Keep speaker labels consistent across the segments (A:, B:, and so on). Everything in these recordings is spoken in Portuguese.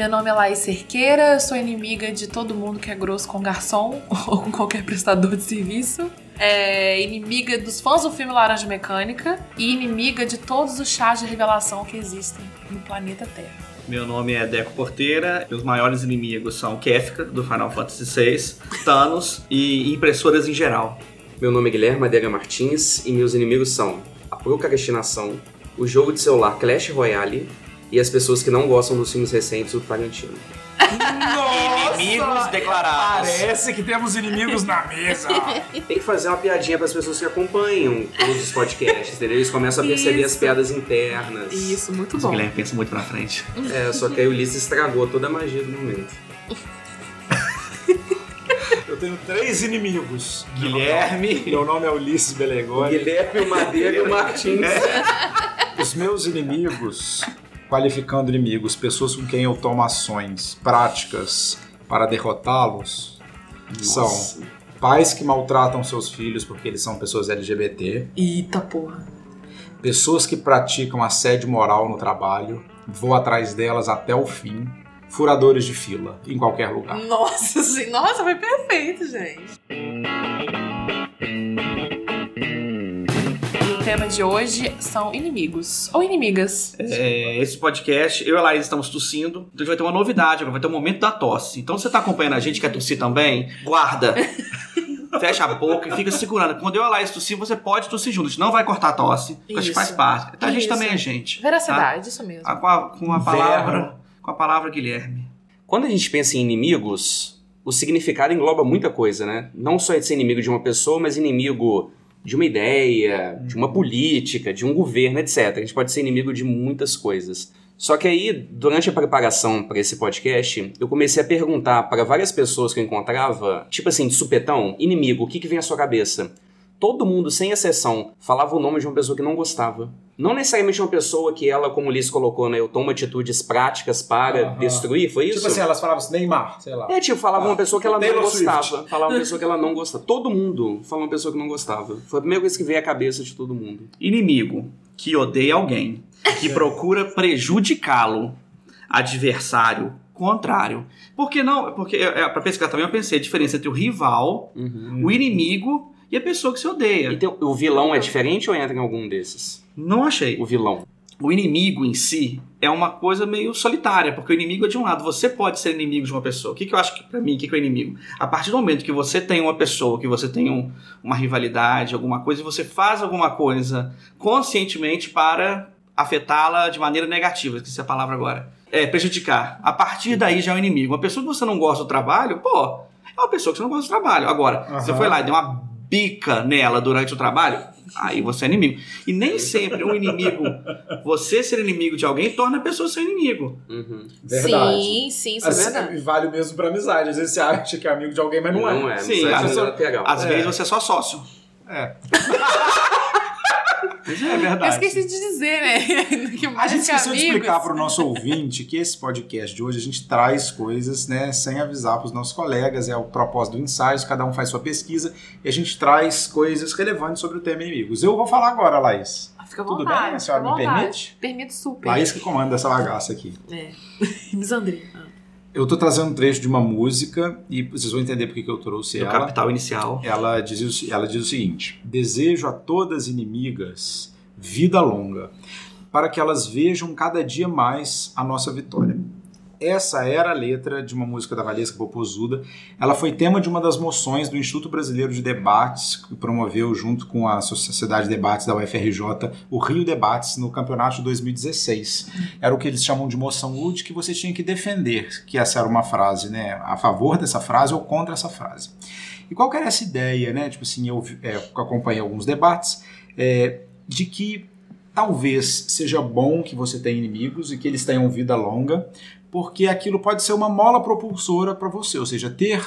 A: Meu nome é Laís Cerqueira, sou inimiga de todo mundo que é grosso com garçom ou com qualquer prestador de serviço. É inimiga dos fãs do filme Laranja Mecânica e inimiga de todos os chás de revelação que existem no planeta Terra.
B: Meu nome é Deco Porteira. Meus maiores inimigos são Kefka, do Final Fantasy VI, Thanos e impressoras em geral.
C: Meu nome é Guilherme Adega Martins e meus inimigos são a procrastinação, o jogo de celular Clash Royale e as pessoas que não gostam dos filmes recentes do Tarantino.
D: Nossa!
B: Inimigos declarados.
D: Parece que temos inimigos na mesa.
C: Tem que fazer uma piadinha para as pessoas que acompanham todos os podcasts, entendeu? Eles começam a perceber as
A: Isso.
C: piadas internas.
A: Isso, muito
B: O
A: bom.
B: Guilherme pensa muito pra frente.
C: É, só que aí o Ulisses estragou toda a magia do momento.
D: Eu tenho três inimigos.
B: Guilherme.
D: Meu nome é Ulisses
C: O
D: Belegoni.
C: Guilherme, o Madeira e o Martins.
D: Os meus inimigos, qualificando inimigos, pessoas com quem eu tomo ações práticas para derrotá-los, são pais que maltratam seus filhos porque eles são pessoas LGBT,
A: Eita porra.
D: pessoas que praticam assédio moral no trabalho, vou atrás delas até o fim, furadores de fila, em qualquer lugar.
A: Nossa, sim. Nossa, foi perfeito, gente. Tema de hoje são inimigos ou inimigas.
B: É, esse podcast, eu e a Laís estamos tossindo, então a gente vai ter uma novidade agora, vai ter um momento da tosse. Então você tá acompanhando a gente, quer tossir também? Guarda! Fecha a boca e fica segurando. Quando eu e a Laís tossir, você pode tossir junto. A gente não vai cortar a tosse, porque a gente faz parte. Então a gente
A: Isso.
B: também é gente.
A: Veracidade, isso mesmo.
B: Ah, Com a, com a
D: Verbo.
B: palavra. Com a palavra Guilherme.
C: Quando a gente pensa em inimigos, o significado engloba muita coisa, né? Não só de ser inimigo de uma pessoa, mas inimigo de uma ideia, de uma política, de um governo, etc. A gente pode ser inimigo de muitas coisas. Só que aí, durante a preparação para esse podcast, eu comecei a perguntar para várias pessoas que eu encontrava, tipo assim, de supetão, inimigo, o que, que vem à sua cabeça? Todo mundo, sem exceção, falava o nome de uma pessoa que não gostava. Não necessariamente uma pessoa que ela, como o Liz colocou, né, eu tomo atitudes práticas para destruir, foi isso?
D: Tipo assim, elas falavam assim, Neymar, sei lá.
C: É, tipo, falava
D: Ah,
C: uma pessoa que ela não
D: Taylor
C: gostava.
D: Swift.
C: Falava uma pessoa que ela não gostava. Todo mundo falava uma pessoa que não gostava. Foi a primeira coisa que veio à cabeça de todo mundo.
B: Inimigo que odeia alguém, que procura prejudicá-lo. Adversário, contrário. Por que não? Porque é, para pesquisar também eu pensei a diferença entre o rival,
C: Uhum.
B: o inimigo e a pessoa que se odeia.
C: Então, o vilão é diferente ou entra em algum desses?
B: Não achei.
C: O vilão.
B: O inimigo em si é uma coisa meio solitária, porque o inimigo é de um lado. Você pode ser inimigo de uma pessoa. O que, que eu acho que, pra mim, o que, que é o inimigo? A partir do momento que você tem uma pessoa, que você tem um- uma rivalidade, alguma coisa, e você faz alguma coisa conscientemente para afetá-la de maneira negativa, esqueci a palavra agora. É, prejudicar. A partir daí já é o inimigo. Uma pessoa que você não gosta do trabalho, pô, é uma pessoa que você não gosta do trabalho. Agora, você
D: Aham.
B: foi lá e deu uma bica nela durante o trabalho, aí você é inimigo. E nem sempre um inimigo, você ser inimigo de alguém, torna a pessoa seu inimigo.
C: Uhum.
D: Verdade.
A: Sim, sim, isso
D: Assim,
A: é verdade.
D: vale mesmo pra amizade. Às vezes você acha que é amigo de alguém, mas não,
C: Não
D: é.
C: é.
B: Sim,
C: não
B: às
C: é
B: vezes-
C: pegar.
B: Às
D: É.
B: vezes você é só sócio.
D: É.
B: É
A: Eu
D: verdade.
A: esqueci de dizer, né? que
D: A gente
A: que
D: esqueceu de
A: amigos-
D: explicar para o nosso ouvinte que esse podcast de hoje a gente traz coisas, né, sem avisar para os nossos colegas, é o propósito do ensaio, cada um faz sua pesquisa e a gente traz coisas relevantes sobre o tema inimigos. Eu vou falar agora, Laís.
A: Ah, Fica à
D: Tudo
A: vontade,
D: bem? A senhora me
A: vontade.
D: permite?
A: Permite super.
D: Laís que comanda essa bagaça aqui.
A: É. Misandria.
D: Eu tô trazendo um trecho de uma música e vocês vão entender por que eu trouxe
B: Do
D: ela.
B: capital inicial.
D: Ela diz, ela diz o seguinte: Desejo a todas inimigas vida longa, para que elas vejam cada dia mais a nossa vitória. Essa era a letra de uma música da Valesca Popozuda. Ela foi tema de uma das moções do Instituto Brasileiro de Debates, que promoveu, junto com a Sociedade de Debates da UFRJ, o Rio Debates no campeonato de 2016. Era o que eles chamam de moção UD, que você tinha que defender, que essa era uma frase, né? A favor dessa frase ou contra essa frase. E qual era essa ideia, né? Tipo assim, eu é, acompanhei alguns debates é, de que talvez seja bom que você tenha inimigos e que eles tenham vida longa, porque aquilo pode ser uma mola propulsora para você. Ou seja, ter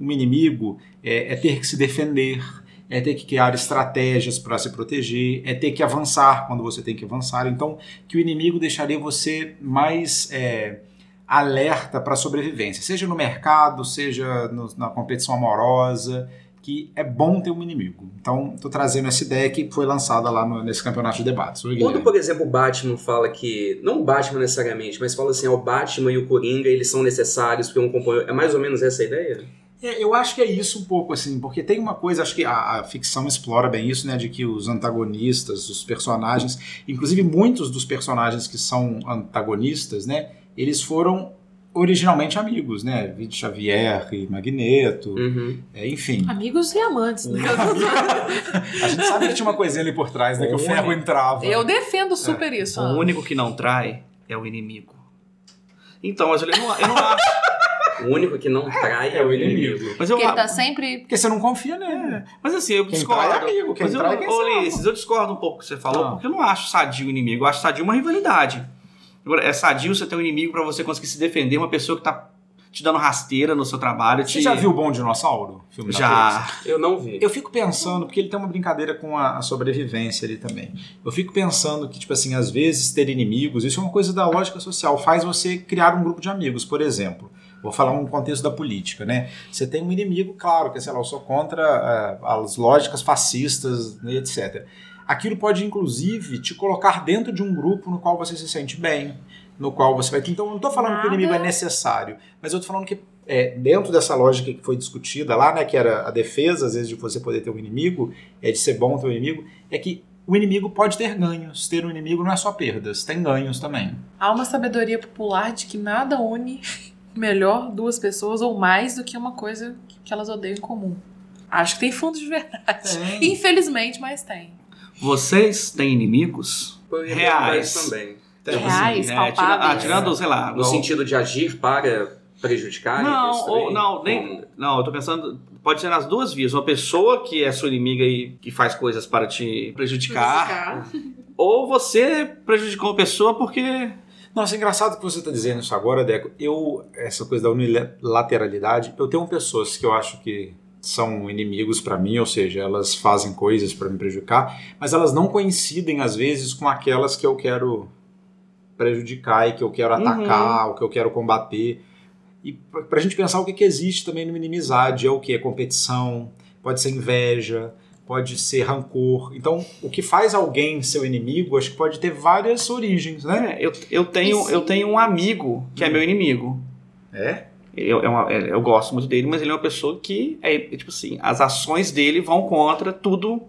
D: um inimigo é, é ter que se defender, é ter que criar estratégias para se proteger, é ter que avançar quando você tem que avançar. Então, que o inimigo deixaria você mais é, alerta para a sobrevivência, seja no mercado, seja no- na competição amorosa, que é bom ter um inimigo. Então, tô trazendo essa ideia que foi lançada lá no- nesse campeonato de debates.
C: Quando, por exemplo, o Batman fala que. Não o Batman necessariamente, mas fala assim: ó, o Batman e o Coringa eles são necessários porque um compõe. É mais ou menos essa a ideia?
D: É, eu acho que é isso um pouco, assim, porque tem uma coisa, acho que a, a ficção explora bem isso, né, de que os antagonistas, os personagens, inclusive muitos dos personagens que são antagonistas, né, eles foram originalmente amigos, né, Vito Xavier e Magneto,
C: Uhum.
D: é, enfim.
A: Amigos e amantes. né?
D: A gente sabe que tinha uma coisinha ali por trás, né, que o ferro entrava.
A: Eu defendo super isso.
B: O único que não trai é o inimigo. Então, mas eu não, eu não acho.
C: O único que não trai é o inimigo.
B: Mas eu,
A: Porque ele tá sempre.
D: Porque você não confia nele.
B: mas assim, eu
D: Quem
B: discordo.
D: trai é amigo, quem
B: mas eu,
D: trai é quem.
B: Ulisses, eu discordo um pouco do que você falou,
D: Ah.
B: porque eu não acho sadio o inimigo. Eu acho sadio uma rivalidade. Agora, é sadio você ter um inimigo pra você conseguir se defender, uma pessoa que tá te dando rasteira no seu trabalho.
D: Você
B: te...
D: já viu o Bom Dinossauro? Filme?
B: Já.
C: Eu não vi.
D: Eu fico pensando, porque ele tem uma brincadeira com a, a sobrevivência ali também. Eu fico pensando que, tipo assim, às vezes ter inimigos, isso é uma coisa da lógica social, faz você criar um grupo de amigos, por exemplo. Vou falar um contexto da política, né? Você tem um inimigo, claro, que sei lá, eu sou contra eh, as lógicas fascistas, né, etc. Aquilo pode, inclusive, te colocar dentro de um grupo no qual você se sente bem, no qual você vai. Então, eu não estou falando que o
A: Nada.
D: inimigo é necessário, mas eu estou falando que é, dentro dessa lógica que foi discutida lá, né, que era a defesa, às vezes, de você poder ter um inimigo, é de ser bom ter um inimigo, é que o inimigo pode ter ganhos. Ter um inimigo não é só perdas, tem ganhos também.
A: Há uma sabedoria popular de que nada une melhor duas pessoas ou mais do que uma coisa que elas odeiam em comum. Acho que tem fundo de verdade.
D: Tem.
A: Infelizmente, mas tem.
B: Vocês têm inimigos? Reais.
C: também.
D: Tem.
A: Reais,
B: é,
A: palpáveis.
B: tira- ah, tirando, sei lá.
C: No sentido de agir para prejudicar?
B: Não, ou, não, nem,
C: Como?
B: não, eu tô pensando, pode ser nas duas vias. Uma pessoa que é sua inimiga e que faz coisas para te prejudicar, ou você prejudicou uma pessoa porque.
D: Nossa, é engraçado que você está dizendo isso agora, Deco. Eu, essa coisa da unilateralidade, eu tenho pessoas que eu acho que são inimigos para mim, ou seja, elas fazem coisas para me prejudicar, mas elas não coincidem às vezes com aquelas que eu quero prejudicar e que eu quero atacar, ou que eu quero combater. E para a gente pensar o que, que existe também numa inimizade, é o que? É competição, pode ser inveja, pode ser rancor. Então, o que faz alguém seu inimigo, acho que pode ter várias origens, né?
B: É, eu, eu, tenho, eu tenho um amigo que é meu inimigo.
D: É?
B: Eu, é uma- é- eu gosto muito dele, mas ele é uma pessoa que, é, é tipo assim, as ações dele vão contra tudo,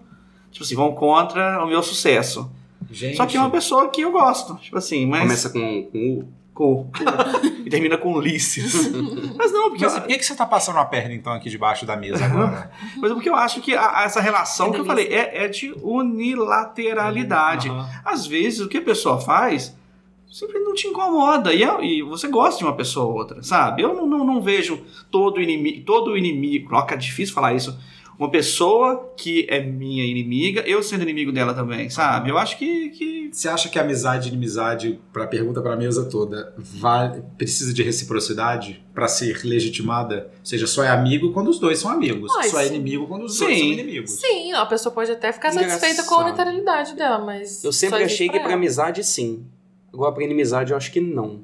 B: tipo assim, vão contra o meu sucesso.
D: Gente.
B: Só que é uma pessoa que eu gosto, tipo assim, mas...
C: Começa com, com U.
B: Com, e termina com Ulisses. mas não, porque,
D: Mas
B: eu,
D: por que, que você tá passando a perna, então, aqui debaixo da mesa agora?
B: mas é porque eu acho que a- essa relação
A: Que
B: que eu falei é, é de unilateralidade.
D: Aham.
B: Às vezes, o que a pessoa faz simplesmente não te incomoda. E, é- e você gosta de uma pessoa ou outra, sabe? Eu não, não, não vejo todo inimigo, todo inimigo. Nossa, é difícil falar isso. Uma pessoa que é minha inimiga, eu sendo inimigo dela também, sabe? Eu acho que. que
D: Você acha que amizade e inimizade, para pergunta para a mesa toda, vale- precisa de reciprocidade para ser legitimada? Ou seja, só é amigo quando os dois são amigos,
A: Mas-
D: só é inimigo quando os dois
B: Sim.
D: são inimigos.
A: Sim, a pessoa pode até ficar satisfeita com a
C: Engraçado.
A: unilateralidade dela, mas.
C: Eu sempre achei que
A: ela.
C: amizade sim. Agora pra inimizade eu acho que não.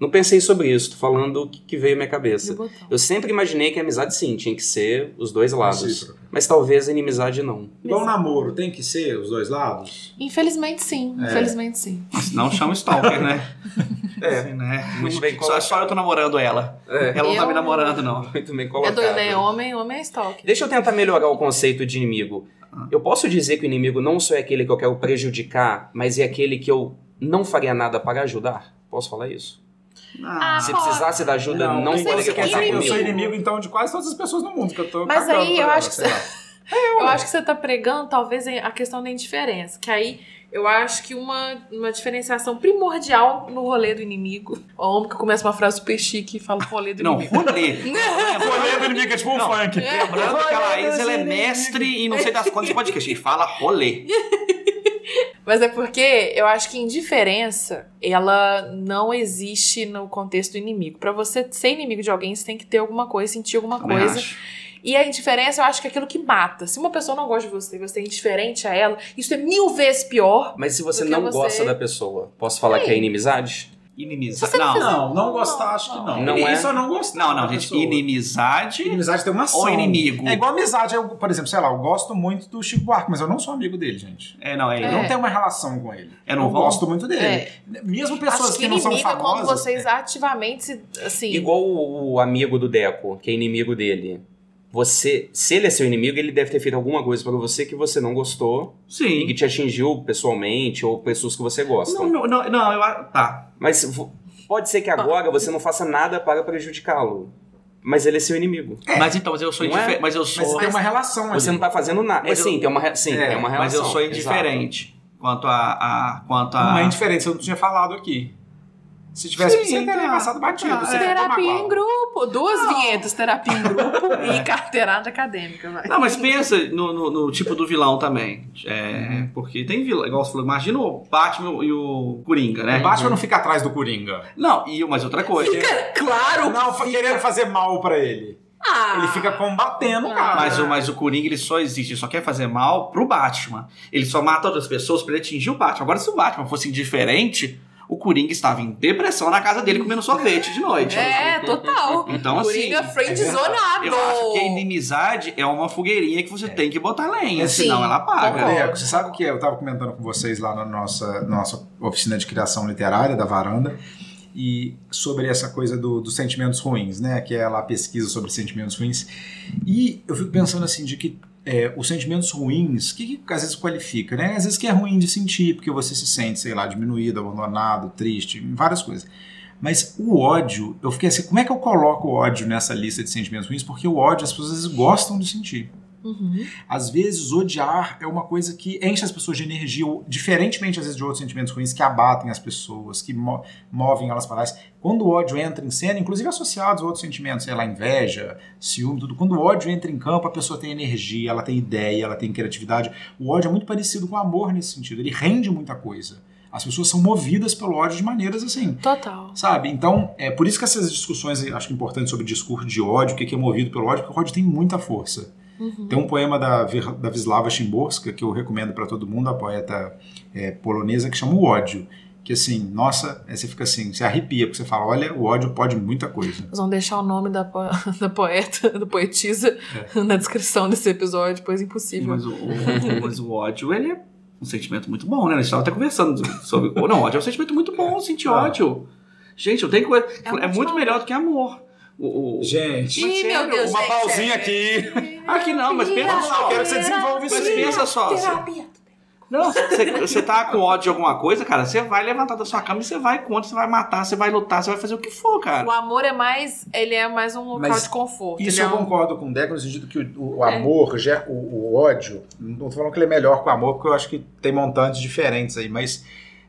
C: Não pensei sobre isso, tô falando o que que veio à minha cabeça. Eu sempre imaginei que a amizade sim, tinha que ser os dois lados.
D: Recíproca.
C: Mas talvez a inimizade não.
D: Igual namoro, tem que ser os dois lados?
A: Infelizmente sim,
D: É.
A: infelizmente sim.
B: não chama stalker, né?
C: É.
B: Assim, né?
C: Muito bem
B: Só,
C: colocado.
B: só eu tô namorando ela.
C: É,
B: Ela não tá
A: Eu-
B: me namorando, não.
C: muito bem
A: É
C: colocado.
A: doido, né? Homem, homem é stalker.
C: Deixa eu tentar melhorar o conceito de inimigo. Eu posso dizer que o inimigo não só é aquele que eu quero prejudicar, mas é aquele que eu não faria nada para ajudar? Posso falar isso?
A: Ah,
C: Se
A: pode.
C: precisasse da ajuda, não,
A: mas
C: poderia contar
D: que eu
C: comigo.
D: sou inimigo, então, de quase todas as pessoas no mundo, que eu tô
A: Mas aí eu
D: elas,
A: acho que
D: lá.
A: Eu acho que você tá pregando, talvez, a questão da indiferença. Que aí eu acho que uma, uma diferenciação primordial no rolê do inimigo. O homem que começa uma frase super chique e fala rolê do
B: Não,
A: inimigo.
B: rolê.
D: Rolê do inimigo é tipo um
B: Não.
D: funk.
B: Lembrando que a Laís ela é mestre em não sei das quantas podcast. E fala rolê.
A: Mas é porque eu acho que indiferença, ela não existe no contexto do inimigo. Pra você ser inimigo de alguém, você tem que ter alguma coisa, sentir alguma
B: Também
A: coisa.
B: acho.
A: E a indiferença, eu acho que é aquilo que mata. Se uma pessoa não gosta de você e você é indiferente a ela, isso é mil vezes pior.
C: Mas se você não
A: você-
C: gosta da pessoa, posso falar que é inimizade?
B: Inimizade.
A: Você não
B: Não,
A: fizer-
D: Não, não gostar, acho que não.
C: Não é?
D: Isso eu não gostar.
B: não, não, gente.
D: pessoa.
B: Inimizade.
D: Inimizade tem uma ação.
B: Ou inimigo.
D: É igual amizade. Eu, por exemplo, sei lá, eu gosto muito do Chico Buarque, mas eu não sou amigo dele, gente.
B: É, não, é.
D: Eu
A: É.
D: não tenho uma relação com ele.
B: É, não
D: eu gosto muito dele.
A: É.
D: Mesmo pessoas
A: Acho
D: que,
A: que
D: não são
A: inimigo é quando
D: famosas.
A: vocês ativamente. Assim,
C: Igual o amigo do Deco, que é inimigo dele. Você, se ele é seu inimigo, ele deve ter feito alguma coisa pra você que você não gostou e que
B: Sim.
C: te atingiu pessoalmente ou pessoas que você gosta.
B: Não, não, não, não, eu. Tá.
C: Mas pode ser que agora você não faça nada para prejudicá-lo. Mas ele é seu inimigo.
B: Mas então, mas eu sou
C: Não é?
B: indiferente. Mas eu
D: Mas
B: sou.
D: tem uma relação ali.
C: Você não tá fazendo nada. É
B: Mas eu-
C: sim, tem uma, re- sim,
D: É,
C: tem uma relação.
B: Mas eu sou
C: exato.
B: indiferente quanto a, a quanto a.
D: Não é indiferente, você não tinha falado aqui. Se tivesse,
B: Sim,
D: você teria
B: tá,
D: passado batido.
B: tá, é.
A: terapia em grupo. Duas vinhetas, terapia em grupo e carteirada acadêmica, vai.
B: Não, mas pensa no, no- no tipo do vilão também. É, Porque tem vilão, igual você falou, imagina o Batman e o Coringa, né?
D: O Batman não fica atrás do Coringa.
B: Não, e mas outra coisa.
A: Claro!
D: Não, fa- querendo fazer mal pra ele.
A: Ah,
D: Ele fica combatendo,
A: Ah.
D: cara.
B: Mas o, mas o Coringa ele só existe, ele só quer fazer mal pro Batman. Ele só mata outras pessoas pra ele atingir o Batman. Agora, se o Batman fosse indiferente, o Coringa estava em depressão na casa dele comendo sorvete de noite.
A: É, total.
B: Então, assim,
A: Coringa
D: é
A: friendzonado.
B: Eu acho que a inimizade é uma fogueirinha que você tem que botar lenha,
A: Sim,
B: senão ela apaga.
D: Deco, você sabe o que é? Eu estava comentando com vocês lá na nossa, nossa oficina de criação literária da Varanda e sobre essa coisa do- dos sentimentos ruins, né? Que é lá a pesquisa sobre sentimentos ruins. E eu fico pensando assim de que é, os sentimentos ruins, o que, que às vezes qualifica, né? Às vezes que é ruim de sentir, porque você se sente, sei lá, diminuído, abandonado, triste, várias coisas. Mas o ódio, eu fiquei assim, como é que eu coloco o ódio nessa lista de sentimentos ruins? Porque o ódio as pessoas às vezes gostam de sentir.
A: Uhum.
D: Às vezes, odiar é uma coisa que enche as pessoas de energia, diferentemente às vezes de outros sentimentos ruins que abatem as pessoas, que mo- movem elas para trás. Quando o ódio entra em cena, inclusive associados a outros sentimentos, sei lá, inveja, ciúme, tudo. Quando o ódio entra em campo, a pessoa tem energia, ela tem ideia, ela tem criatividade. O ódio é muito parecido com o amor nesse sentido, ele rende muita coisa. As pessoas são movidas pelo ódio de maneiras assim.
A: Total.
D: Sabe? Então, é por isso que essas discussões, acho que é importante sobre discurso de ódio, o que é movido pelo ódio, porque o ódio tem muita força.
A: Uhum.
D: Tem um poema da, da Wisława Szymborska que eu recomendo para todo mundo, a poeta é, polonesa, que chama O Ódio. Que assim, nossa, aí você fica assim, você arrepia, porque você fala, olha, o ódio pode muita coisa.
A: Nós vamos deixar o nome da, po- da poeta, da poetisa,
B: É.
A: na descrição desse episódio, pois impossível.
B: Mas o, o- mas o ódio, ele é um sentimento muito bom, né? A gente estava até conversando sobre. Não, ódio é um sentimento muito bom, sentir
D: Ah.
B: ódio. Gente, eu tenho coisa.
A: É
B: É,
A: muito
B: melhor do que amor. O, o-
D: Gente,
A: Ih,
B: sério,
A: Deus,
D: uma
A: gente,
D: pausinha
A: é-
D: aqui.
B: Aqui não, mas pensa só.
D: eu quero que você desenvolva isso
B: Mas pensa só. Você,
A: Terapia.
B: não, você, tá com ódio de alguma coisa, cara, você vai levantar da sua cama e você vai contra, você vai matar, você vai lutar, você vai fazer o que for, cara.
A: O amor é mais. Ele é mais um local
D: Mas
A: de conforto.
D: Isso eu
A: é um-
D: concordo com o Deco no sentido que o, o
A: É.
D: amor, já, o, o ódio, não tô falando que ele é melhor que o amor, porque eu acho que tem montantes diferentes aí, mas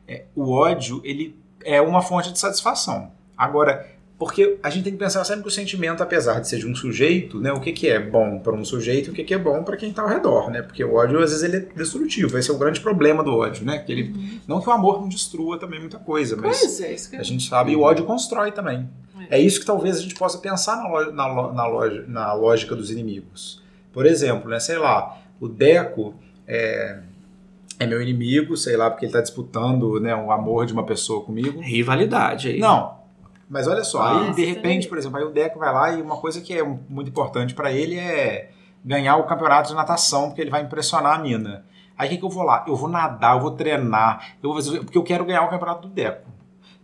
D: é, o ódio, ele é uma fonte de satisfação. Agora, porque a gente tem que pensar sempre que o sentimento, apesar de ser de um sujeito, né, o que, que é bom para um sujeito e o que, que é bom para quem está ao redor, né? Porque o ódio, às vezes, ele é destrutivo. Esse é o grande problema do ódio, né? Que ele, Não que o amor não destrua também muita coisa, mas...
A: Pois é, isso que
D: A gente sabe, e o ódio constrói também. É isso que talvez a gente possa pensar na, lo- na, lo- na, na lógica dos inimigos. Por exemplo, né, sei lá, o Deco é, é meu inimigo, sei lá, porque ele está disputando né, o amor de uma pessoa comigo.
B: Rivalidade aí.
D: Não. Mas olha só,
B: Ah.
D: aí de repente, por exemplo, aí o Deco vai lá e uma coisa que é muito importante para ele é ganhar o campeonato de natação, porque ele vai impressionar a mina. Aí o que, que eu vou lá? Eu vou nadar, eu vou treinar, eu vou fazer, porque eu quero ganhar o campeonato do Deco.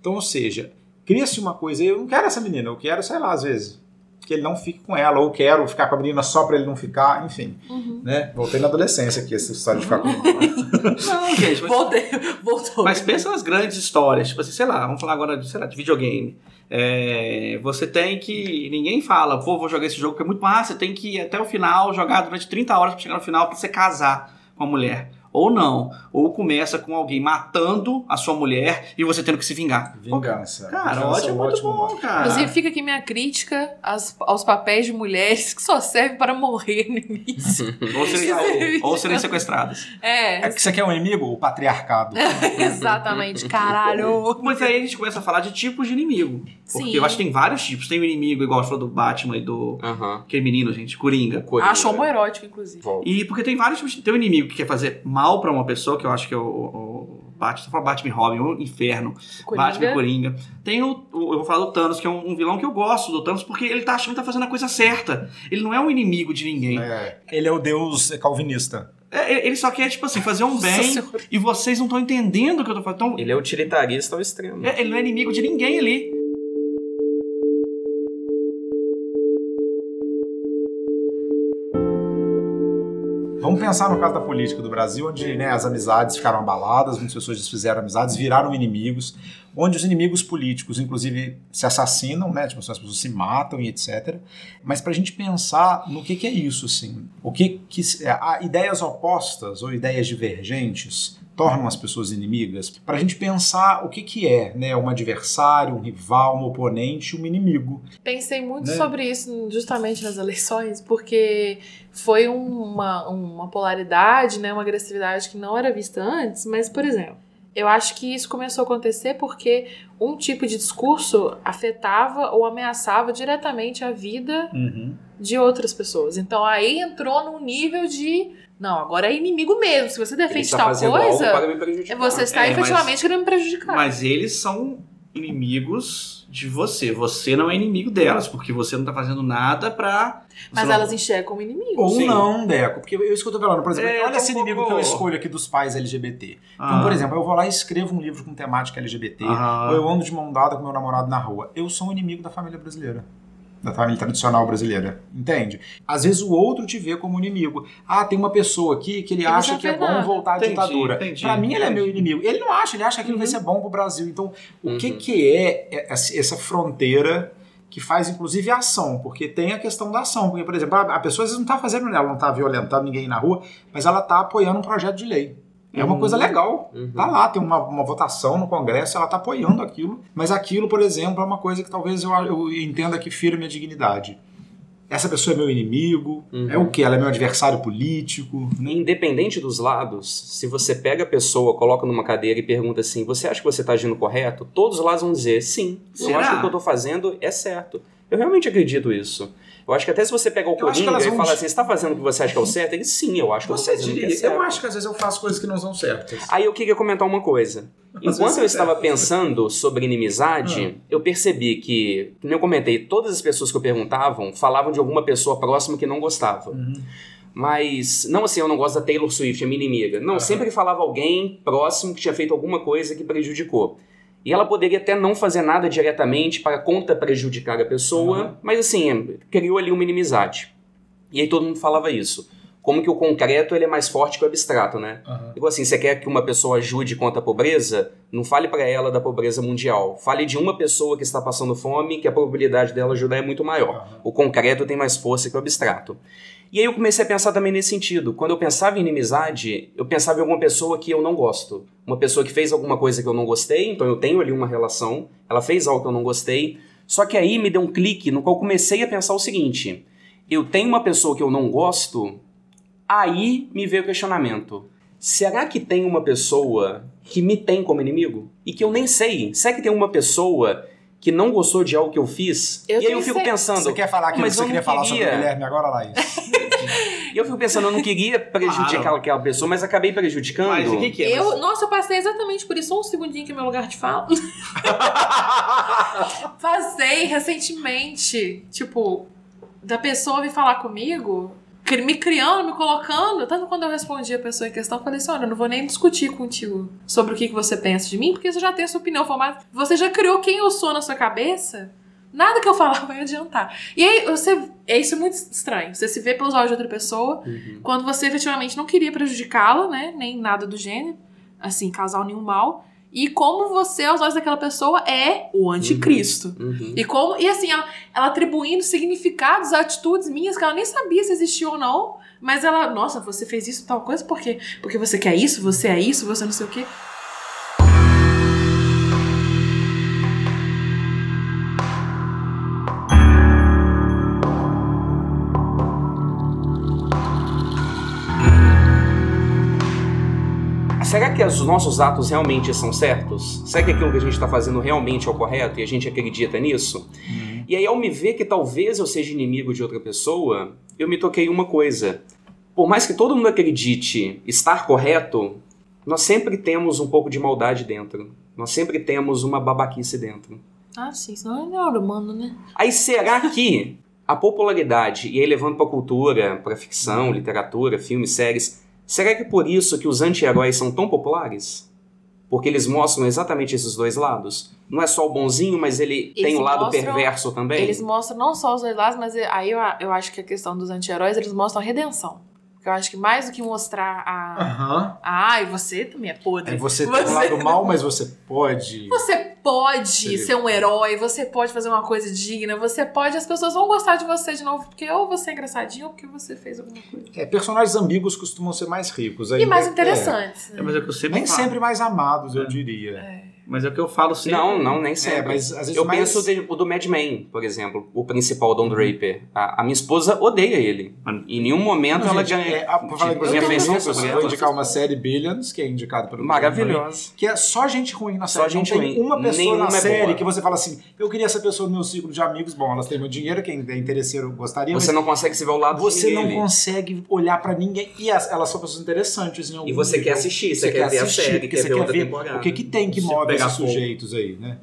D: Então, ou seja, cria-se uma coisa, eu não quero essa menina, eu quero, sei lá, às vezes, que ele não fique com ela, ou quero ficar com a menina só para ele não ficar, enfim,
A: Uhum.
D: né? Voltei na adolescência aqui, essa história de ficar com
B: Não, gente, mas,
A: Voltei, voltou.
B: mas pensa nas grandes histórias, tipo assim, sei lá, vamos falar agora de, sei lá, de videogame. É, você tem que. Ninguém fala, pô, vou jogar esse jogo porque é muito massa, você tem que ir até o final, jogar durante 30 horas pra chegar no final pra você casar com a mulher. Ou não. Ou começa com alguém matando a sua mulher e você tendo que se vingar.
D: vingança.
B: Cara,
D: Vingança
B: ódio é muito
D: ótimo
B: bom, cara.
A: Inclusive, fica aqui minha crítica aos, aos papéis de mulheres que só servem para morrer no início.
B: Ou serem, ou serem sequestradas.
A: É,
D: É que você quer um inimigo? O patriarcado.
A: exatamente, caralho.
B: Mas aí a gente começa a falar de tipos de inimigo. Porque
A: Sim.
B: eu acho que tem vários tipos. Tem o inimigo, igual você falou do Batman e do.
C: Aham.
B: Aquele menino, gente, Coringa.
C: Coringa.
A: Acho homoerótico, inclusive.
C: Volta.
B: E porque tem vários tipos. de- Tem o inimigo que quer fazer mal pra uma pessoa, que eu acho que é o, o- Batman, fala Batman e Robin, o Inferno,
A: Coringa.
B: Batman e Coringa. Tem o, o- eu vou falar do Thanos, que é um, um vilão que eu gosto do Thanos, porque ele tá achando que tá fazendo a coisa certa. Ele não é um inimigo de ninguém.
D: É, ele é o deus calvinista.
B: É, ele só quer, tipo assim, fazer um bem e vocês não estão entendendo o que eu tô falando. Então,
C: Ele é utilitarista ao extremo.
B: é, ele não é inimigo de ninguém ali.
D: Vamos pensar no caso da política do Brasil, onde né, as amizades ficaram abaladas, muitas pessoas desfizeram amizades, viraram inimigos, onde os inimigos políticos, inclusive, se assassinam, né? Tipo, as pessoas se matam e etc. Mas para a gente pensar no que, que é isso, assim, o que, que é, ideias opostas ou ideias divergentes tornam as pessoas inimigas, para a gente pensar o que, que é, né? Um adversário, um rival, um oponente, um inimigo.
A: Pensei muito
D: Né?
A: sobre isso justamente nas eleições, porque foi uma, uma polaridade, né, uma agressividade que não era vista antes, mas, por exemplo, eu acho que isso começou a acontecer porque um tipo de discurso afetava ou ameaçava diretamente a vida de outras pessoas. Então aí entrou num nível de. Não, agora é inimigo mesmo. Se você defende
C: está
A: tal coisa,
C: para prejudicar.
A: você está
B: É, mas-
A: efetivamente querendo me prejudicar.
B: Mas eles são inimigos de você. Você não é inimigo delas, porque você não tá fazendo nada pra.
A: Mas
B: não-
A: elas enxergam como inimigo.
D: Ou
B: Sim.
D: não, Deco, porque eu isso que eu tô falando, por exemplo,
B: É,
D: olha
B: tá
D: esse inimigo que eu escolho aqui dos pais LGBT.
B: Ah.
D: Então, por exemplo, eu vou lá e escrevo um livro com temática LGBT,
B: Aham.
D: ou eu ando de mão dada com meu namorado na rua. Eu sou um inimigo da família brasileira. Da família tradicional brasileira. Entende? Às vezes o outro te vê como inimigo. Ah, tem uma pessoa aqui que ele acha que é bom voltar à
B: Entendi,
D: ditadura. Pra mim, ele é meu inimigo. Ele não acha, ele acha que aquilo vai
A: Uhum.
D: ser bom pro Brasil. Então, o que,
C: Uhum.
D: que é essa fronteira que faz inclusive a ação, porque tem a questão da ação, porque por exemplo, a a pessoa às vezes não está fazendo nela, não está violentando ninguém na rua, mas ela está apoiando um projeto de lei. É uma
B: Uhum.
D: coisa legal.
C: Uhum.
D: Tá lá, tem uma, uma votação no Congresso, ela tá apoiando aquilo, mas aquilo, por exemplo, é uma coisa que talvez eu, eu entenda que fira minha dignidade. Essa pessoa é meu inimigo,
C: Uhum.
D: é o que? Ela é meu adversário político. né?
C: Independente dos lados, se você pega a pessoa, coloca numa cadeira e pergunta assim: você acha que você está agindo correto? Todos os lados vão dizer sim. Eu
B: Será?
C: acho que o que eu estou fazendo é certo. Eu realmente acredito isso. Eu acho que até se você pegar o
D: Eu
C: Coringa e
D: vão
C: falar assim, você está fazendo o que você acha que é o certo? Ele sim, eu acho que eu
D: Você
C: estou fazendo o que é
D: diria,
C: certo.
D: eu acho que às vezes eu faço coisas que não são certas.
C: Aí eu queria comentar uma coisa. Enquanto eu
D: é
C: estava pensando sobre inimizade, eu percebi que, como eu comentei, todas as pessoas que eu perguntavam falavam de alguma pessoa próxima que não gostava.
D: Uhum.
C: Mas, não assim, eu não gosto da Taylor Swift, é minha inimiga. Não,
D: Aham.
C: sempre falava alguém próximo que tinha feito alguma coisa que prejudicou. E ela poderia até não fazer nada diretamente para contra prejudicar a pessoa,
D: Aham.
C: mas assim, criou ali uma inimizade. E aí todo mundo falava isso. Como que o concreto ele é mais forte que o abstrato, né?
D: Aham.
C: Igual assim, você quer que uma pessoa ajude contra a pobreza? Não fale para ela da pobreza mundial. Fale de uma pessoa que está passando fome, que a probabilidade dela ajudar é muito maior.
D: Aham.
C: O concreto tem mais força que o abstrato. E aí eu comecei a pensar também nesse sentido. Quando eu pensava em inimizade, eu pensava em alguma pessoa que eu não gosto. Uma pessoa que fez alguma coisa que eu não gostei, então eu tenho ali uma relação. Ela fez algo que eu não gostei. Só que aí me deu um clique no qual eu comecei a pensar o seguinte: eu tenho uma pessoa que eu não gosto, aí me veio o questionamento. Será que tem uma pessoa que me tem como inimigo? E que eu nem sei. Será que tem uma pessoa que não gostou de algo que eu fiz?
A: Eu
C: e aí eu fico pensando.
D: Você quer falar aquilo
C: mas
D: que você
C: eu não
D: queria falar sobre o
C: queria.
D: Guilherme agora, Laís?
C: E eu fico pensando, eu não queria prejudicar
B: Claro.
C: aquela pessoa, mas acabei prejudicando.
B: Mas o que, que é?
A: Eu, nossa, eu passei exatamente por isso. Só um segundinho que é meu lugar de fala. Passei recentemente, tipo, da pessoa vir falar comigo, me criando, me colocando. Tanto quando eu respondi a pessoa em questão, eu falei assim: olha, eu não vou nem discutir contigo sobre o que, que você pensa de mim, porque você já tem a sua opinião formada. Você já criou quem eu sou na sua cabeça. Nada que eu falar vai adiantar. E aí, você. É isso é muito estranho. Você se vê pelos olhos de outra pessoa,
C: Uhum.
A: quando você efetivamente não queria prejudicá-la, né? Nem nada do gênero, assim, causar nenhum mal. E como você, aos olhos daquela pessoa, é o anticristo.
C: Uhum.
A: E como. E assim, ela, ela atribuindo significados a atitudes minhas que ela nem sabia se existiam ou não. Mas ela, nossa, você fez isso tal coisa por quê? Porque você quer isso, você é isso, você não sei o quê.
C: Será que os nossos atos realmente são certos? Será que aquilo que a gente está fazendo realmente é o correto e a gente acredita nisso? E aí, ao me ver que talvez eu seja inimigo de outra pessoa, eu me toquei uma coisa. Por mais que todo mundo acredite estar correto, nós sempre temos um pouco de maldade dentro. Nós sempre temos uma babaquice dentro.
A: Ah, sim, senão ele é humano, né?
C: Aí será que a popularidade, e aí levando pra cultura, pra ficção, literatura, filmes, séries, será que é por isso que os anti-heróis são tão populares? Porque eles mostram exatamente esses dois lados? Não é só o bonzinho, mas ele
A: Eles
C: tem o lado
A: mostram-
C: perverso também?
A: Eles mostram não só os dois lados, mas aí eu, eu acho que a questão dos anti-heróis, eles mostram a redenção. Porque eu acho que mais do que mostrar a.
D: Aham.
A: a ai, você também é podre.
D: É, você tem um lado mal, mas você pode.
A: Você pode
D: Você-
A: ser um herói, você pode fazer uma coisa digna, você pode, as pessoas vão gostar de você de novo, porque ou você é engraçadinho ou porque você fez alguma coisa.
D: É, personagens ambíguos costumam ser mais ricos.
A: E
D: ainda-
A: mais
D: é,
A: interessantes.
B: É,
A: né?
B: mas é que eu sempre
D: nem
B: falo.
D: sempre mais amados, eu diria.
B: Mas é o que eu falo sempre.
C: Não, não, nem
D: É,
C: sempre.
D: mas às vezes
C: Eu
D: mais...
C: penso de- o do Mad Men, por exemplo, o principal, Don Draper. A, a minha esposa odeia ele. Em nenhum momento
D: Não,
C: ela ganha.
D: é, a- por falar
A: Eu
D: vou indicar uma série Billions, que é indicada pelo
C: Maravilhosa.
D: que é só gente ruim na
C: Só
D: série.
C: gente
D: não tem
C: ruim.
D: uma pessoa
C: Nenhuma
D: na
C: é
D: série
C: boa.
D: que você fala assim, eu queria essa pessoa no meu ciclo de amigos. Bom, elas têm meu dinheiro, quem é interesseiro gostaria,
C: Você não consegue se ver ao lado
D: você não consegue olhar pra ninguém. E as- elas são pessoas interessantes em algum
C: E você quer
D: nível.
C: assistir, você quer ver a série, quer
D: você
C: ver
D: quer
C: outra
D: ver
C: temporada.
D: o que, que tem que move
B: pegar fogo.
D: sujeitos aí, né?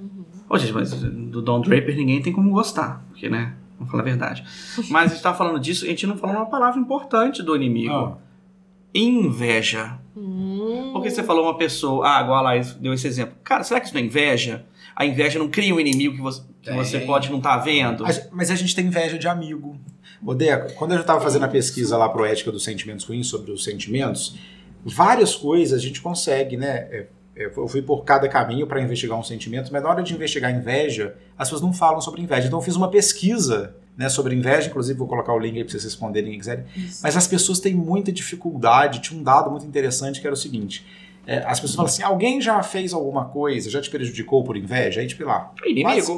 B: Ô, gente, mas do Don Draper ninguém tem como gostar, porque, né? Vamos falar a verdade. Mas a gente tava falando disso, a gente não falou uma palavra importante do inimigo.
D: Ah,
B: Inveja.
A: Hum.
B: Porque você falou uma pessoa, ah, igual a Laís deu esse exemplo. Cara, será que isso não é inveja? A inveja não cria um inimigo que você, que você pode não estar vendo?
D: a gen- mas a gente tem inveja de amigo. Ô, Deco, quando eu estava fazendo a pesquisa lá pro Ética dos Sentimentos Ruins sobre os sentimentos, várias coisas a gente consegue, né? É, Eu fui por cada caminho para investigar um sentimento, mas na hora de investigar inveja, as pessoas não falam sobre inveja. Então eu fiz uma pesquisa né, sobre inveja, inclusive vou colocar o link aí para vocês responderem quem quiserem.
A: Isso.
D: Mas as pessoas têm muita dificuldade. Tinha um dado muito interessante que era o seguinte: é, as pessoas falam assim, alguém já fez alguma coisa, já te prejudicou por inveja? Aí, tipo, lá,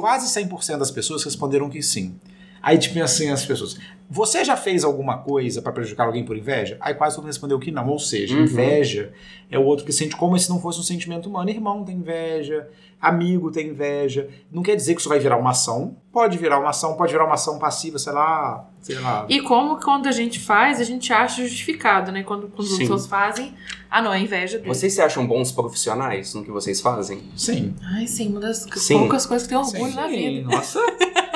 D: Quase, quase 100% das pessoas responderam que sim. Aí, tipo assim, as pessoas. Você já fez alguma coisa para prejudicar alguém por inveja? Aí quase todo mundo respondeu que não. Ou seja,
C: Uhum.
D: inveja é o outro que sente como se não fosse um sentimento humano. Irmão tem inveja, amigo tem inveja. Não quer dizer que isso vai virar uma ação. Pode virar uma ação, pode virar uma ação passiva, sei lá, sei lá.
A: E como quando a gente faz, a gente acha justificado, né? Quando, quando os
B: Sim.
A: outros fazem, ah, não, é inveja dele.
C: Vocês se acham bons profissionais no que vocês fazem?
D: Sim.
A: Ai, sim, uma das
C: Sim.
A: poucas coisas que tem orgulho
D: Sim.
A: na
B: Sim,
A: vida.
B: Nossa,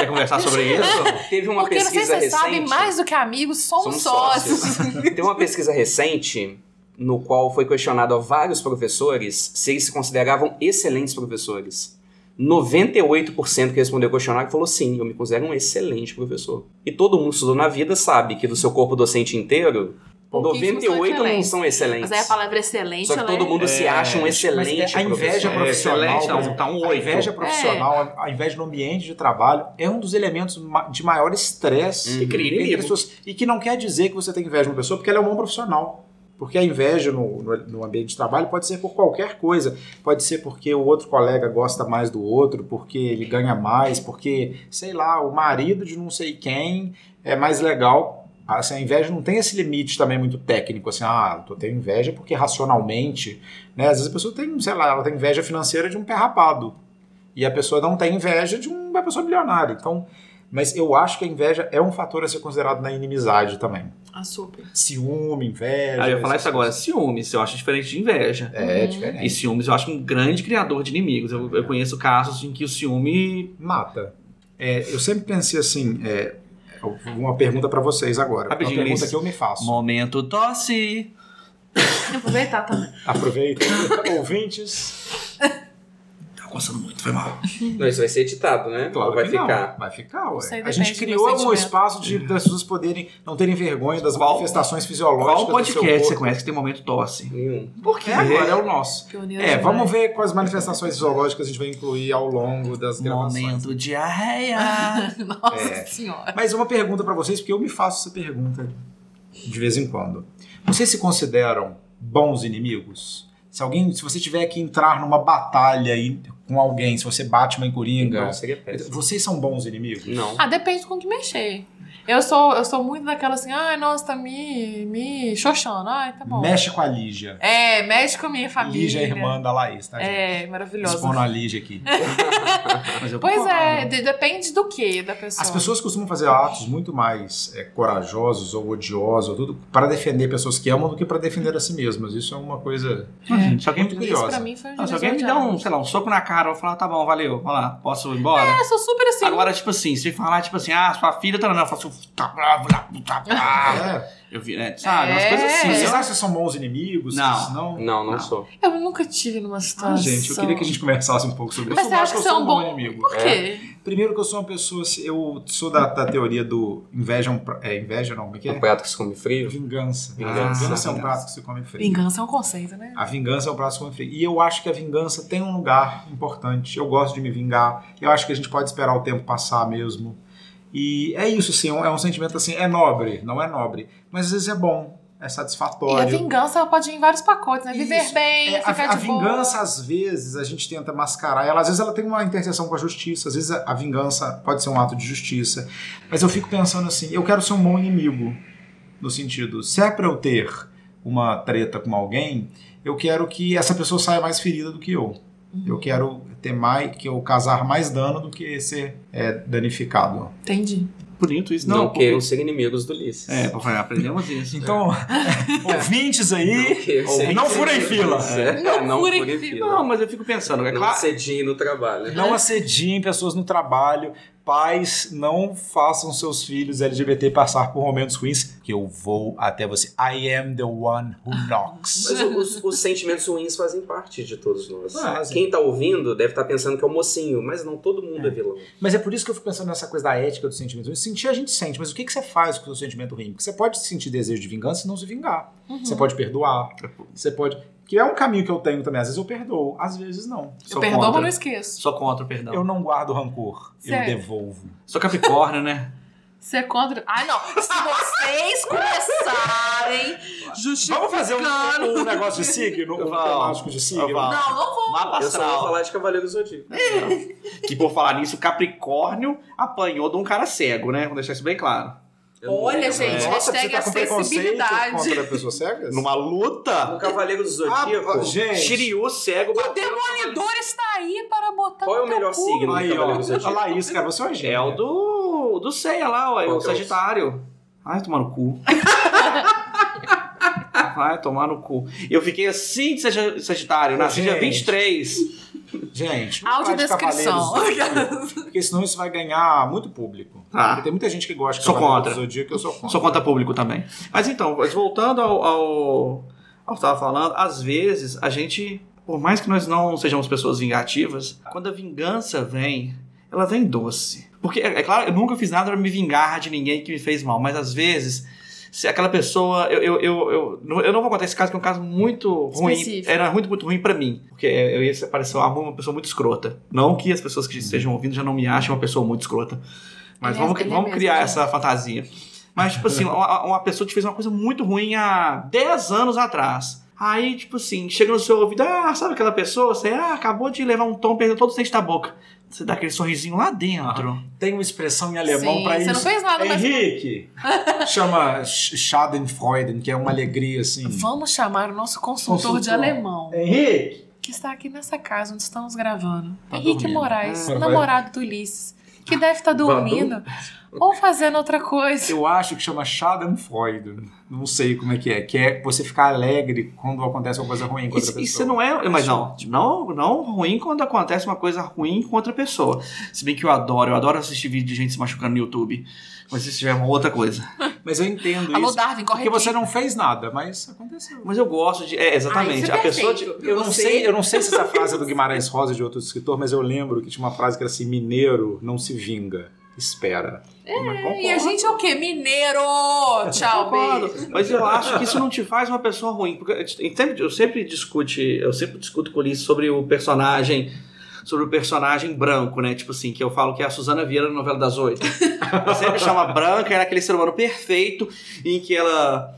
B: quer conversar sobre isso?
C: Teve uma
A: Porque não sei se
C: pesquisa
A: vocês sabem,
C: recente.
A: mais do que amigos, somos,
C: Somos
A: sócios.
C: Tem uma pesquisa recente no qual foi questionado a vários professores se eles se consideravam excelentes professores. 98% que respondeu o questionário falou sim, eu me considero um excelente professor. E todo mundo que estudou na vida sabe que do seu corpo docente inteiro, 98 não são excelentes.
A: Mas aí a palavra excelente,
C: Só que todo
A: é-
C: mundo se
B: É,
C: acha um excelente
D: a inveja profissional, por
B: não,
D: exemplo,
B: tá um
D: a
B: oito.
D: inveja profissional, a inveja no ambiente de trabalho é um dos elementos de maior estresse
C: Que
B: cria
D: entre
B: inimigo.
D: as pessoas. E que não quer dizer que você tem inveja de uma pessoa porque ela é um bom profissional. Porque a inveja no, no, no ambiente de trabalho pode ser por qualquer coisa. Pode ser porque o outro colega gosta mais do outro, porque ele ganha mais, porque, sei lá, o marido de não sei quem é mais legal. Assim, a inveja não tem esse limite também muito técnico, assim, ah, tô tendo inveja porque racionalmente, né? Às vezes a pessoa tem, sei lá, ela tem inveja financeira de um pé rapado. E a pessoa não tem inveja de uma pessoa milionária. Então, mas eu acho que a inveja é um fator a ser considerado na inimizade também.
A: Ah, super.
D: Ciúme, inveja.
B: Aí eu ia falar isso agora. Ciúmes, eu acho diferente de inveja.
D: É
A: Uhum.
D: diferente.
B: E ciúmes eu acho um grande criador de inimigos. Eu, eu conheço casos em que o ciúme.
D: Mata. É, eu sempre pensei assim, é, uma pergunta pra vocês agora. Uma pergunta
B: Liz.
D: que eu me faço.
B: Momento tosse.
A: Aproveitar também.
D: Aproveita, ouvintes.
B: Tá coçando muito, foi mal.
C: Não, isso vai ser editado, né?
D: Claro
C: Ou vai
D: que não.
C: ficar.
D: Vai ficar, ué. A gente criou um
A: sentimento.
D: espaço de, das pessoas poderem não terem vergonha das
B: Qual-
D: manifestações fisiológicas
B: Qual
D: do
B: podcast você conhece que tem momento tosse?
C: Nenhum.
B: Por quê?
D: É, agora é o nosso.
A: Pioneiro
D: É, vamos ver quais manifestações fisiológicas a gente vai incluir ao longo das gravações.
B: Momento diarreia.
A: Nossa
D: É.
A: senhora.
D: Mas uma pergunta pra vocês, porque eu me faço essa pergunta de vez em quando. Vocês se consideram bons inimigos? Se alguém, se você tiver que entrar numa batalha aí com alguém, se você bate uma coringa,
C: Não, seria péssimo.
D: vocês são bons inimigos?
C: Não.
A: Ah, depende com o que mexer. Eu sou, eu sou muito daquela assim, ai, nossa, tá me, me xoxando. Ai, tá bom.
D: Mexe com a Lígia.
A: É, mexe com a minha família.
D: Lígia é irmã da Laís, tá, gente?
A: É, maravilhosa.
D: Expondo a Lígia aqui.
B: Mas eu
A: Pois é, de- depende do que da pessoa.
D: As pessoas costumam fazer atos muito mais é, corajosos ou odiosos, ou tudo, para defender pessoas que amam do que para defender a si mesmas. Isso é uma coisa
B: Ah, gente, se alguém,
D: muito
A: Isso
D: curiosa.
A: pra mim foi um
B: não, se alguém me
A: de
B: der um, sei lá, um soco na cara, eu vou falar, tá bom, valeu, vamos lá, posso ir embora?
A: Eu sou super assim.
B: Agora, tipo assim, se falar, tipo assim, ah, sua filha tá não, eu faço, tá bravo, tá, tá.
D: É.
B: Eu vi, né, sabe, umas
A: É.
B: coisas assim.
D: Vocês
B: eu-
D: acham que são bons inimigos?
B: Não.
D: Vocês Não.
C: Não, não,
B: Não.
C: sou.
A: Eu nunca tive numa situação.
D: Ah, gente, eu queria que a gente conversasse um pouco sobre
A: Mas
D: isso.
A: você
D: Eu
A: acha
D: acho
A: que
D: eu
A: você é
D: sou
A: um bom
D: inimigo.
A: Por quê?
D: Primeiro que eu sou uma pessoa, eu sou da, da teoria do inveja, é um é inveja não, como é que
C: Um
D: é?
C: prato que se come frio.
D: Vingança.
C: Vingança.
D: vingança é um prato que se come frio.
A: Vingança é um conceito, né?
D: A vingança é um prato que se come frio. E eu acho que a vingança tem um lugar importante. Eu gosto de me vingar. Eu acho que a gente pode esperar o tempo passar mesmo. E é isso, sim. É um sentimento assim, é nobre, não é nobre. Mas às vezes é bom, é
A: E a
D: satisfatório.
A: vingança ela pode ir em vários pacotes, né? Viver
D: Isso.
A: bem,
D: É, a,
A: ficar
D: a
A: de boa.
D: vingança, às vezes, a gente tenta mascarar ela. Às vezes ela tem uma interseção com a justiça. Às vezes a, a vingança pode ser um ato de justiça. Mas eu fico pensando assim, eu quero ser um bom inimigo. No sentido, se é pra eu ter uma treta com alguém, eu quero que essa pessoa saia mais ferida do que eu.
A: Uhum.
D: Eu quero ter mais, que eu causar mais dano do que ser é, danificado.
A: Entendi.
B: Bonito isso,
C: Não,
B: não.
C: queiram ser inimigos do Ulisses.
B: É, papai, aprendemos isso.
D: Então, ouvintes aí, não
C: inimigos
D: furem fila.
C: É,
A: Não
C: Não
A: furem fila.
B: Não, mas eu fico pensando, é
C: Não
B: claro.
C: no trabalho.
D: Não assediem pessoas no trabalho. Pais, não façam seus filhos LGBT passar por momentos ruins, que eu vou até você. I am the one who knocks.
C: Mas os, os sentimentos ruins fazem parte de todos nós.
D: Fazem.
C: Quem tá ouvindo deve estar pensando que é o mocinho, mas não todo mundo é, vilão.
D: Mas é por isso que eu fico pensando nessa coisa da ética dos sentimentos ruins. Sentir a gente sente, mas o que, que você faz com o seu sentimento ruim? Porque você pode sentir desejo de vingança e não se vingar.
A: Uhum.
D: Você pode perdoar. Você pode. Que é um caminho que eu tenho também. Às vezes eu perdoo, às vezes não.
A: Eu
B: Sou
A: perdoo,
B: contra.
A: mas não esqueço.
B: Sou contra o perdão.
D: Eu não guardo rancor, eu devolvo.
B: Sou Capricórnio, né?
A: Você é contra. Ai, não. Se vocês começarem justificando.
D: Vamos fazer um, um negócio de signo? Um temático de signo?
A: Não, não vou.
B: Mapa
C: Eu só vou
B: astral.
C: falar de Cavaleiro do Zodíaco.
B: Que por falar nisso, Capricórnio apanhou de um cara cego, né? Vou deixar isso bem claro.
C: Eu não
A: Olha,
C: lembro.
A: gente,
D: Nossa,
A: hashtag
D: você tá
A: acessibilidade.
D: contra pessoas cegas?
B: Numa luta,
C: No Cavaleiro do
D: Ah,
C: Zodíaco,
D: gente.
B: Shiryu cego
A: O demolidor está aí para botar
C: Qual é o melhor
A: cu.
C: signo?
D: Aí, ó.
C: Cavaleiro do Zodíaco.
D: A Laís, cara, você é uma
B: cavaleiro. É o do, do Ceia lá, o
C: que é o-
B: Sagitário. Ai, tomar no cu. Vai tomar no cu. Eu fiquei assim de Sagi- Sagitário, nasci dia
D: Gente.
B: 23.
D: Gente,
A: Audiodescrição.
D: Porque senão isso vai ganhar muito público.
B: Tá.
D: Porque tem muita gente que gosta de
B: Sou contra.
D: do Zodíaco, eu sou contra.
B: Sou contra público também. Mas então, mas voltando ao, ao, ao que eu tava falando, às vezes a gente, por mais que nós não sejamos pessoas vingativas, quando a vingança vem, ela vem doce. Porque, é, é claro, eu nunca fiz nada pra me vingar de ninguém que me fez mal, mas às vezes, se aquela pessoa. Eu, eu, eu, eu, não- eu não vou contar esse caso, que é um caso muito ruim.
A: Específico.
B: Era muito, muito ruim pra mim. Porque eu ia parecer uma, uma pessoa muito escrota. Não que as pessoas que estejam ouvindo já não me achem uma pessoa muito escrota. Mas
A: Ele é-
B: vamos,
A: é
B: vamos
A: mesmo,
B: criar
A: né?
B: essa fantasia. Mas, tipo assim, uma, uma pessoa te fez uma coisa muito ruim há 10 anos atrás. Aí, tipo assim, chega no seu ouvido, ah, sabe aquela pessoa? Você ah, acabou de levar um tom, perdeu todo o dente da boca. Você dá aquele sorrisinho lá dentro.
D: Tem uma expressão em alemão
A: Sim,
D: pra
A: você
D: isso.
A: não fez nada, mas-
D: Henrique! Chama Sch- Schadenfreude, que é uma alegria assim.
A: Vamos chamar o nosso consultor, de
D: Consultor.
A: alemão,
D: Henrique!
A: que está aqui nessa casa onde estamos gravando.
D: Tá
A: Henrique
D: dormindo.
A: Moraes,
D: Ah.
A: namorado do Ulisses, que deve estar dormindo ou fazendo outra coisa.
D: Eu acho que chama Schadenfreude. Não sei como é que é. Que é você ficar alegre quando acontece uma coisa ruim com outra
B: Isso,
D: pessoa.
B: isso não é. Mas não, não, não ruim quando acontece uma coisa ruim com outra pessoa. Se bem que eu adoro, eu adoro assistir vídeo de gente se machucando no YouTube. Mas isso já é uma outra coisa.
D: Mas eu entendo
A: Alô,
D: isso.
A: Darwin, corre
D: Porque
A: aqui.
D: você não fez nada, mas aconteceu.
B: Mas eu gosto de. É, exatamente.
A: Ah, isso é
B: a pessoa. de-
D: Eu não,
A: Você-
D: sei, eu não sei se essa frase é do Guimarães Rosa de outro escritor, mas eu lembro que tinha uma frase que era assim: mineiro não se vinga, espera.
A: E a gente é o quê? Mineiro! Tchau,
B: Concordo.
A: beijo.
B: Mas eu acho que isso não te faz uma pessoa ruim. Porque eu sempre, discute, eu sempre discuto com o sobre o personagem. Sobre o personagem branco, né? Tipo assim, que eu falo que é a Suzana Vieira na novela das oito. Eu sempre chama branca, era aquele ser humano perfeito em que ela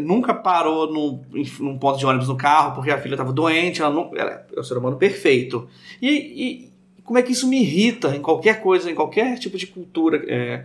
B: nunca parou num, num ponto de ônibus no carro porque a filha estava doente. Ela, não, ela é o ser humano perfeito. E, e como é que isso me irrita em qualquer coisa, em qualquer tipo de cultura é,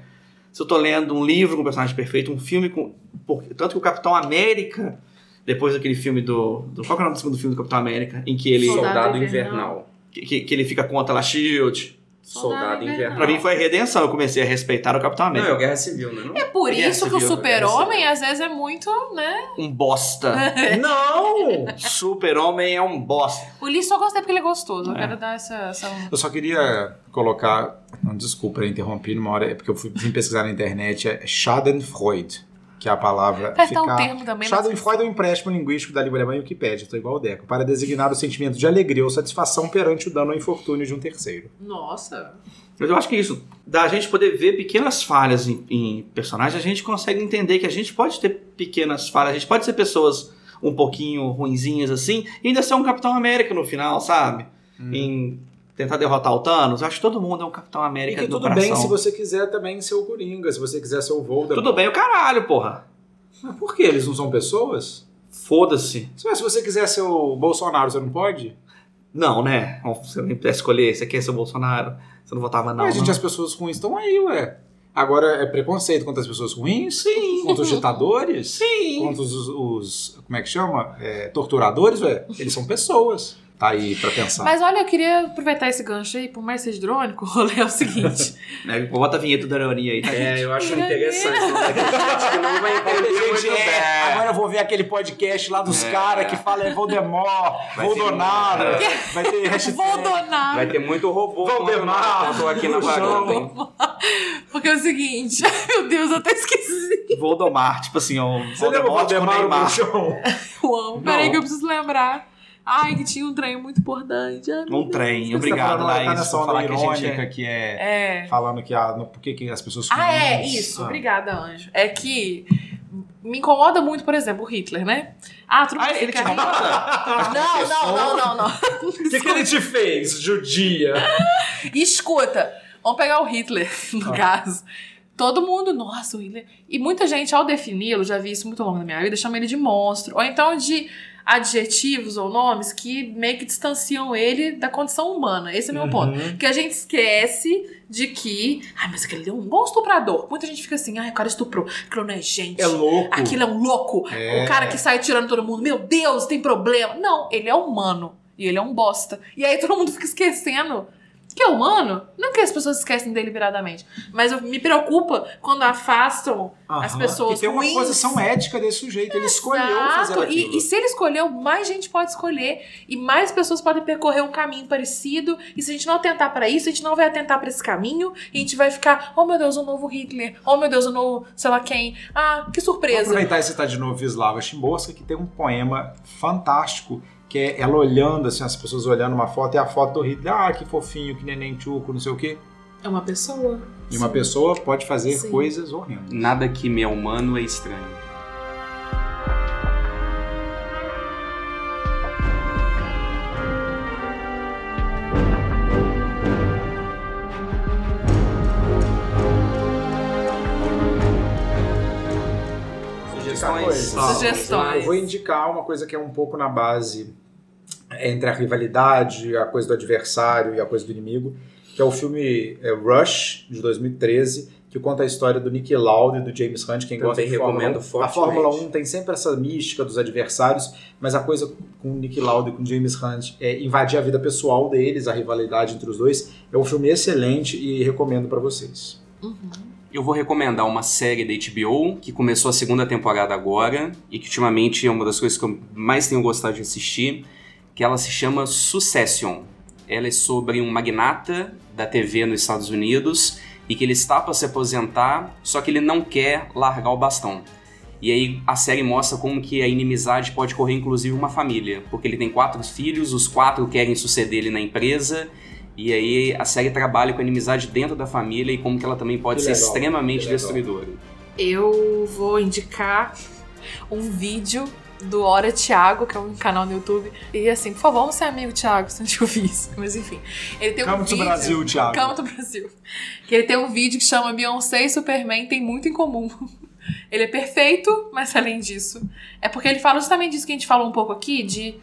B: se eu tô lendo um livro com um personagem perfeito, um filme com. por- tanto que o Capitão América, depois daquele filme do, do. Qual que é o nome do segundo filme do Capitão América? Em que ele.
A: Soldado
C: Soldado
A: Invernal.
C: Invernal.
B: Que, que- que ele fica contra a Shield.
C: Soldado Invernal.
B: Pra mim foi a redenção. Eu comecei a respeitar o Capitão
C: Não, é
B: América.
C: o Guerra Civil, né? Não?
A: É por
B: Guerra
A: isso que o
B: Civil,
A: super-homem às vezes é muito, né?
B: Um bosta.
D: Não!
B: Super-Homem é um bosta.
A: O Lee só gostei porque ele é gostoso. Eu
B: É.
A: quero dar essa. essa...
D: Eu só queria colocar. Não, desculpa, eu interrompi numa hora, é porque eu fui, vim pesquisar na internet. É Schadenfreude, que é a palavra.
A: Apertar
B: um
A: o termo também. mas-
D: Schadenfreude é um empréstimo linguístico da língua alemã e Wikipédia, estou igual o Deco, para designar o sentimento de alegria ou satisfação perante o dano ou infortúnio de um terceiro.
A: Nossa.
B: Mas eu acho que isso, da gente poder ver pequenas falhas em, em personagens, a gente consegue entender que a gente pode ter pequenas falhas, a gente pode ser pessoas um pouquinho ruinzinhas assim, e ainda ser um Capitão América no final, sabe? Em tentar derrotar o Thanos. Eu acho que todo mundo é um Capitão
D: E
B: América
D: que
B: no
D: tudo
B: coração.
D: bem se você quiser também ser o Coringa, se você quiser ser o Voldemort.
B: Tudo bem o caralho, porra.
D: Mas por que? Eles não são pessoas?
B: Foda-se.
D: Se se você quiser ser o Bolsonaro, você não pode?
B: Não, né? Você não pudesse escolher, você quer ser o Bolsonaro, você não votava não.
D: Mas, gente,
B: não.
D: as pessoas ruins estão aí, ué. Agora é preconceito contra as pessoas ruins?
B: Sim.
D: Contra os ditadores?
B: Sim.
D: Contra os, os- Como é que chama? É, torturadores, ué. Eles são pessoas. Tá aí pra pensar.
A: Mas olha, eu queria aproveitar esse gancho aí, por mais seja drônico, o rolê é o seguinte.
B: Né? Bota a vinheta da ironia aí. tá?
C: É, eu acho interessante. Não tem gente vai
D: é, agora eu vou ver aquele podcast lá dos
C: É.
D: caras que fala é Voldemort,
C: Vai
D: Voldonado.
C: ter-
D: Vai ter hashtag.
A: Vou donar.
C: Vai ter muito robô tô aqui na
D: no
C: varanda?
A: Porque é o seguinte, meu Deus, eu até esqueci.
B: Voldemar, tipo assim, ó,
D: Você lembra o
B: Voldemort
A: amo. Peraí
B: Não.
A: que eu preciso lembrar. Ai, que tinha um trem muito importante. Ai,
B: Um trem.
D: Tá
B: Obrigado,
D: tá
B: Laís,
D: nessa
B: por
D: onda
B: falar que a gente
D: irônica
B: é...
D: que é...
A: É.
D: Falando que ah, no- por que, que as pessoas
A: Ah, é, isso.
D: Ah.
A: Obrigada, Anjo. É que me incomoda muito, por exemplo, o Hitler, né? Ah, tudo
B: Ah,
A: bem,
B: ele te incomoda?
A: Não, não, não, não, não.
D: O que, que ele te fez, judia?
A: Escuta, vamos pegar o Hitler, no
D: Ah.
A: caso. Todo mundo, nossa, o Hitler. E muita gente, ao defini-lo, já vi isso muito ao longo da minha vida, chama ele de monstro. Ou então de adjetivos ou nomes que meio que distanciam ele da condição humana. Esse é o meu ponto.
D: Uhum.
A: Porque a gente esquece de que. Ai, mas aquele é um bom estuprador. Muita gente fica assim, ai, o cara estuprou. Aquilo não é gente.
D: É louco.
A: Aquilo é um louco.
D: É.
A: O cara que sai tirando todo mundo. Meu Deus, tem problema. Não, ele é humano. E ele é um bosta. E aí todo mundo fica esquecendo que é humano. Não que as pessoas esquecem deliberadamente. Mas eu- me preocupa quando afastam as
D: Aham,
A: pessoas
D: Que tem uma
A: ruins.
D: posição ética desse sujeito. Ele escolheu fazer
A: Exato.
D: aquilo.
A: E, e se ele escolheu, mais gente pode escolher. E mais pessoas podem percorrer um caminho parecido. E se a gente não atentar pra isso, a gente não vai atentar pra esse caminho. E a gente vai ficar, oh meu Deus, o novo Hitler. Oh meu Deus, o novo sei lá quem. Ah, que
D: Vou
A: surpresa.
D: aproveitar e citar de novo Wisława Szymborska, que tem um poema fantástico, que é ela olhando, assim, as pessoas olhando uma foto, e a foto do Hitler, ah, que fofinho, que neném tchuco, não sei o quê.
A: É uma pessoa.
D: E uma pessoa pode fazer
A: Sim.
D: coisas horrendas.
C: Nada que me é humano é estranho.
D: Sugestões.
A: Sugestões.
D: Eu vou indicar uma coisa que é um pouco na base entre a rivalidade, a coisa do adversário e a coisa do inimigo, que é o filme é, Rush, de 2013, que conta a história do Nick Lauda e do James Hunt, quem
C: Também
D: gosta de Fórmula
C: recomendo
D: 1. A. Fórmula 1 tem sempre essa mística dos adversários, mas a coisa com o Nick Lauda e com o James Hunt é invadir a vida pessoal deles, a rivalidade entre os dois. É um filme excelente e recomendo pra vocês.
C: Eu vou recomendar uma série da HBO que começou a segunda temporada agora e que ultimamente é uma das coisas que eu mais tenho gostado de assistir, que ela se chama Succession. Ela é sobre um magnata da TV nos Estados Unidos e que ele está para se aposentar, só que ele não quer largar o bastão. E aí a série mostra como que a inimizade pode correr inclusive uma família, porque ele tem quatro filhos, os quatro querem suceder ele na empresa e aí a série trabalha com a inimizade dentro da família e como que ela também pode
D: Que
C: ser
D: legal,
C: extremamente destruidora.
A: Eu vou indicar um vídeo do Hora Thiago, que é um canal no YouTube. E assim, por favor, vamos ser amigo, Thiago, se não te ouvir isso. Mas enfim. Ele tem um vídeo.
D: Brasil, Thiago.
A: Come to Brasil. Que ele tem um vídeo que chama Beyoncé e Superman tem muito em comum. Ele é perfeito, mas além disso. É porque ele fala justamente disso que a gente falou um pouco aqui, de.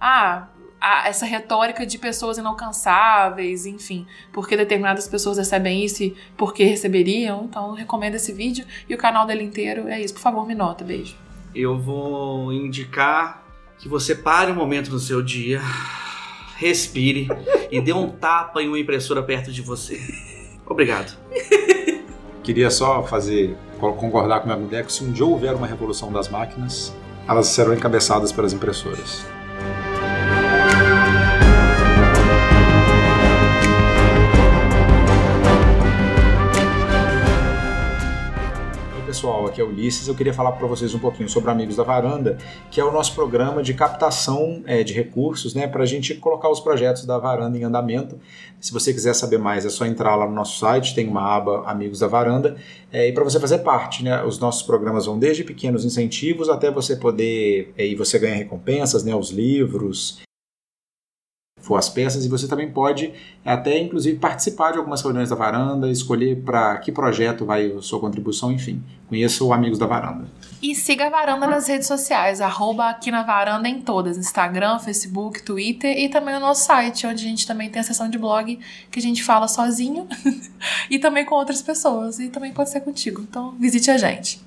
A: Ah, a- essa retórica de pessoas inalcançáveis, enfim, porque determinadas pessoas recebem isso e porque receberiam. Então, eu recomendo esse vídeo e o canal dele inteiro. É isso, por favor, me nota. Beijo.
B: Eu vou indicar que você pare um momento no seu dia, respire e dê um tapa em uma impressora perto de você. Obrigado.
D: Queria só fazer, concordar com minha mulher que se um dia houver uma revolução das máquinas, elas serão encabeçadas pelas impressoras. Pessoal, aqui é o Ulisses. Eu queria falar para vocês um pouquinho sobre Amigos da Varanda, que é o nosso programa de captação é, de recursos, né, para a gente colocar os projetos da Varanda em andamento. Se você quiser saber mais, é só entrar lá no nosso site, tem uma aba Amigos da Varanda, é, e para você fazer parte, né, os nossos programas vão desde pequenos incentivos até você poder, é, e você ganha recompensas, né, os livros, for as peças e você também pode até inclusive participar de algumas reuniões da varanda, escolher para que projeto vai a sua contribuição, enfim. Conheça o Amigos da Varanda.
A: E siga a Varanda nas redes sociais, arroba aqui na Varanda em todas, Instagram, Facebook, Twitter e também no nosso site, onde a gente também tem a seção de blog que a gente fala sozinho e também com outras pessoas, e também pode ser contigo. Então visite a gente.